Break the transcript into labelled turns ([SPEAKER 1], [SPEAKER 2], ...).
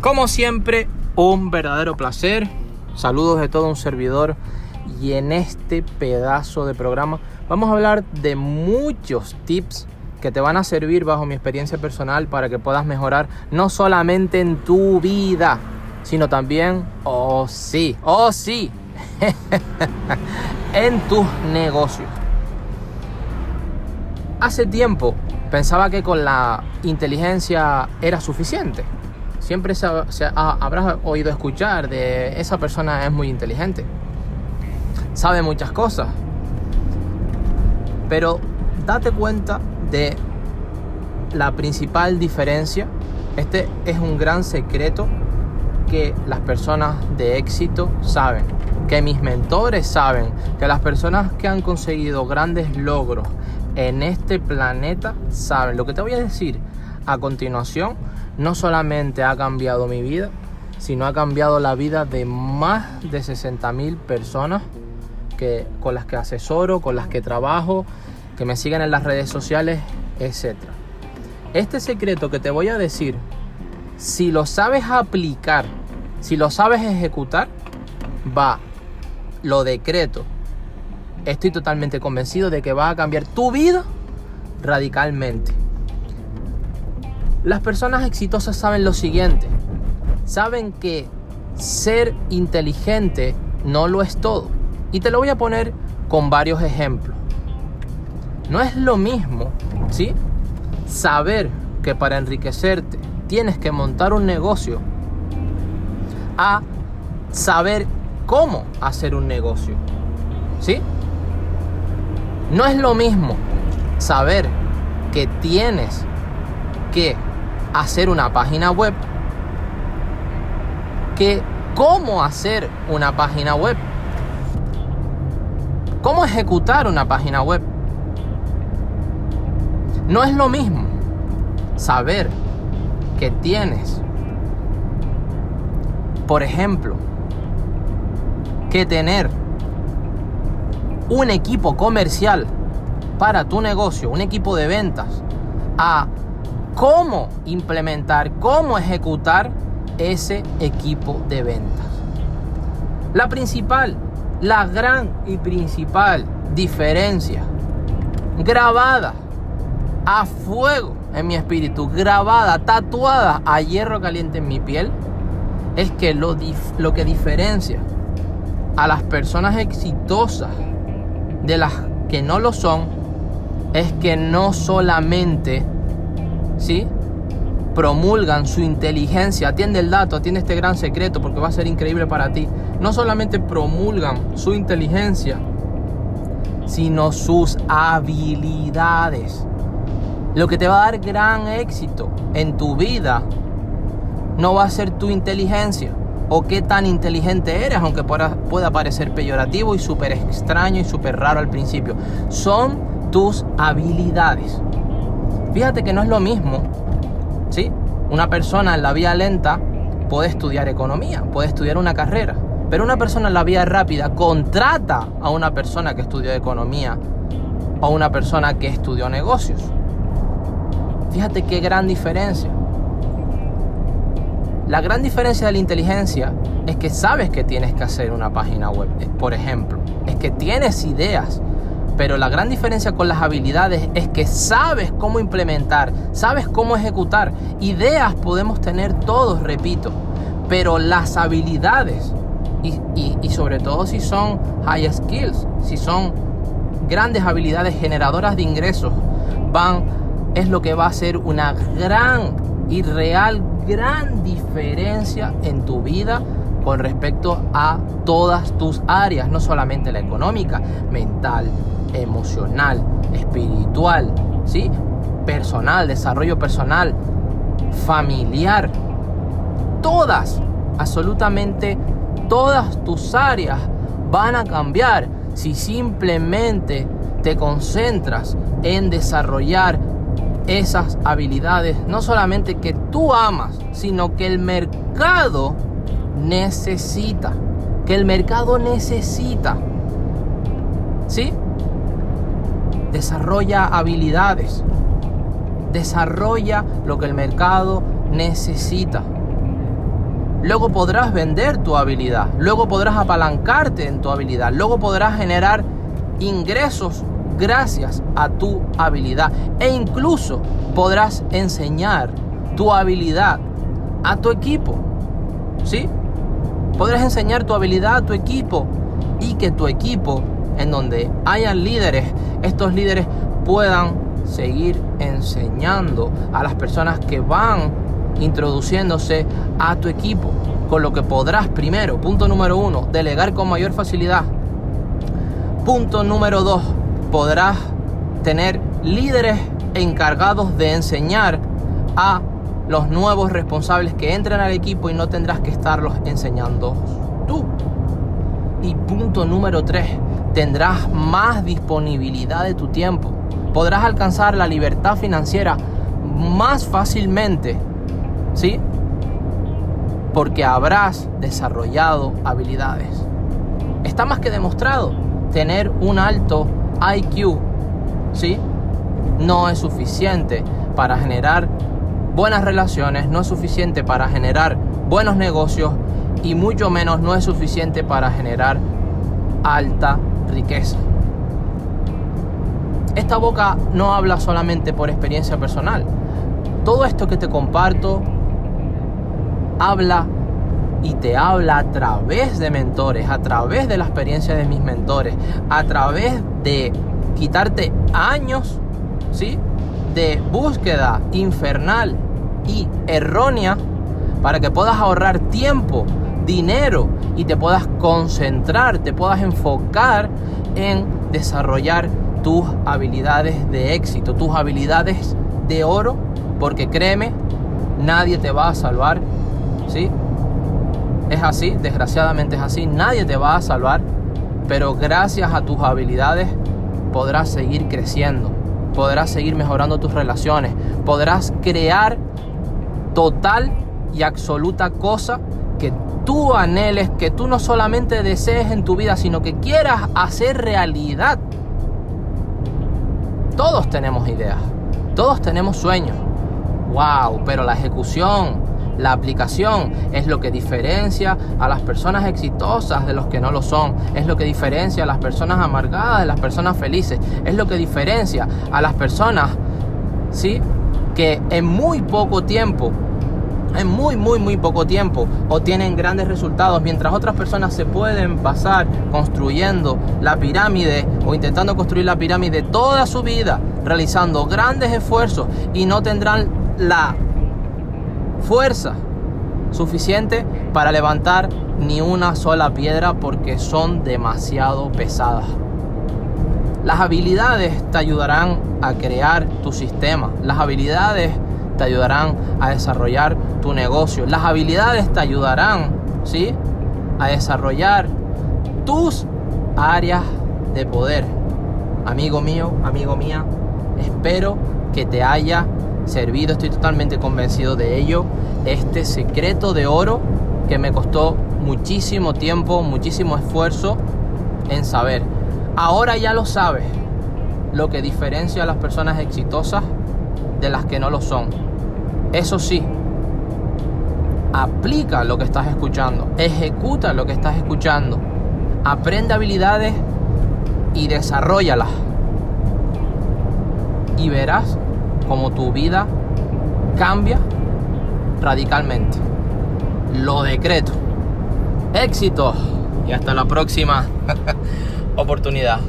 [SPEAKER 1] Como siempre, un verdadero placer. Saludos de todo un servidor. Y en este pedazo de programa vamos a hablar de muchos tips que te van a servir bajo mi experiencia personal para que puedas mejorar no solamente en tu vida, sino también, oh sí, oh sí, en tus negocios. Hace tiempo pensaba que con la inteligencia era suficiente. Siempre se, habrás oído escuchar de esa persona es muy inteligente. Sabe muchas cosas. Pero date cuenta de la principal diferencia. Este es un gran secreto que las personas de éxito saben, que mis mentores saben, que las personas que han conseguido grandes logros en este planeta saben. Lo que te voy a decir a continuación no solamente ha cambiado mi vida, sino ha cambiado la vida de más de 60 mil personas que, con las que asesoro, con las que trabajo, que me siguen en las redes sociales, etc. Este secreto que te voy a decir, si lo sabes aplicar, si lo sabes ejecutar, va, lo decreto. Estoy totalmente convencido de que va a cambiar tu vida radicalmente. Las personas exitosas saben lo siguiente. Saben que ser inteligente no lo es todo. Y te lo voy a poner con varios ejemplos. No es lo mismo, ¿sí? Saber que para enriquecerte tienes que montar un negocio a saber cómo hacer un negocio. ¿Sí? No es lo mismo saber que tienes que hacer una página web que cómo hacer una página web. Cómo ejecutar una página web. No es lo mismo saber que tienes, por ejemplo, que tener un equipo comercial para tu negocio, un equipo de ventas, a cómo implementar, cómo ejecutar ese equipo de ventas. La principal, la gran y principal diferencia grabada a fuego en mi espíritu, grabada, tatuada a hierro caliente en mi piel, es que lo, lo que diferencia a las personas exitosas de las que no lo son es que no solamente ¿sí? promulgan su inteligencia, atiende el dato, atiende este gran secreto porque va a ser increíble para ti. No solamente promulgan su inteligencia, sino sus habilidades. Lo que te va a dar gran éxito en tu vida no va a ser tu inteligencia o qué tan inteligente eres, aunque pueda, parecer peyorativo y súper extraño y súper raro al principio. Son tus habilidades. Fíjate que no es lo mismo, ¿sí? Una persona en la vía lenta puede estudiar economía, puede estudiar una carrera, pero una persona en la vía rápida contrata a una persona que estudió economía o una persona que estudió negocios. Fíjate qué gran diferencia. La gran diferencia de la inteligencia es que sabes que tienes que hacer una página web, por ejemplo. Es que tienes ideas, pero la gran diferencia con las habilidades es que sabes cómo implementar, sabes cómo ejecutar. Ideas podemos tener todos, repito, pero las habilidades, y, sobre todo si son high skills, si son grandes habilidades generadoras de ingresos, van, es lo que va a hacer una gran y real, gran diferencia en tu vida con respecto a todas tus áreas, no solamente la económica, mental, emocional, espiritual, ¿sí? Personal, desarrollo personal, familiar. Todas, absolutamente todas tus áreas van a cambiar si simplemente te concentras en desarrollar esas habilidades, no solamente que tú amas, sino que el mercado necesita, que el mercado necesita. ¿Sí? desarrolla habilidades, Desarrolla lo que el mercado necesita. Luego podrás vender tu habilidad. Luego podrás apalancarte en tu habilidad. Luego podrás generar ingresos gracias a tu habilidad. E incluso podrás enseñar tu habilidad a tu equipo. ¿Sí? Podrás enseñar tu habilidad a tu equipo y que tu equipo, en donde hayan líderes, estos líderes puedan seguir enseñando a las personas que van introduciéndose a tu equipo. Con lo que podrás primero, punto número uno, delegar con mayor facilidad. Punto número dos, podrás tener líderes encargados de enseñar a los nuevos responsables que entren al equipo y no tendrás que estarlos enseñando tú. Y punto número 3, tendrás más disponibilidad de tu tiempo. Podrás alcanzar la libertad financiera más fácilmente, ¿sí? Porque habrás desarrollado habilidades. Está más que demostrado, tener un alto IQ, ¿sí? No es suficiente para generar buenas relaciones, no es suficiente para generar buenos negocios y mucho menos no es suficiente para generar alta riqueza. Esta boca no habla solamente por experiencia personal. Todo esto que te comparto habla y te habla a través de mentores, a través de la experiencia de mis mentores, a través de quitarte años, ¿sí? De búsqueda infernal y errónea para que puedas ahorrar tiempo, dinero y te puedas concentrar, te puedas enfocar en desarrollar tus habilidades de éxito, tus habilidades de oro, porque créeme, nadie te va a salvar, ¿sí? Es así, desgraciadamente es así, nadie te va a salvar, pero gracias a tus habilidades podrás seguir creciendo, podrás seguir mejorando tus relaciones, podrás crear total y absoluta cosa que tú anheles, que tú no solamente desees en tu vida, sino que quieras hacer realidad. Todos tenemos ideas, todos tenemos sueños. Wow, pero la ejecución, la aplicación es lo que diferencia a las personas exitosas de los que no lo son. Es lo que diferencia a las personas amargadas de las personas felices. Es lo que diferencia a las personas, ¿sí? Que en muy poco tiempo en muy, muy, muy poco tiempo obtienen grandes resultados, mientras otras personas se pueden pasar construyendo la pirámide o intentando construir la pirámide toda su vida, realizando grandes esfuerzos y no tendrán la fuerza suficiente para levantar ni una sola piedra porque son demasiado pesadas. Las habilidades te ayudarán a crear tu sistema. Las habilidades te ayudarán a desarrollar tu negocio. Las habilidades te ayudarán, ¿sí? A desarrollar tus áreas de poder. Amigo mío, amigo mía, espero que te haya servido, estoy totalmente convencido de ello. Este secreto de oro que me costó muchísimo tiempo, muchísimo esfuerzo en saber. Ahora ya lo sabes, lo que diferencia a las personas exitosas de las que no lo son. Eso sí, aplica lo que estás escuchando, ejecuta lo que estás escuchando, aprende habilidades y desarrollalas. Y verás como tu vida cambia radicalmente. Lo decreto. Éxito y hasta la próxima oportunidad.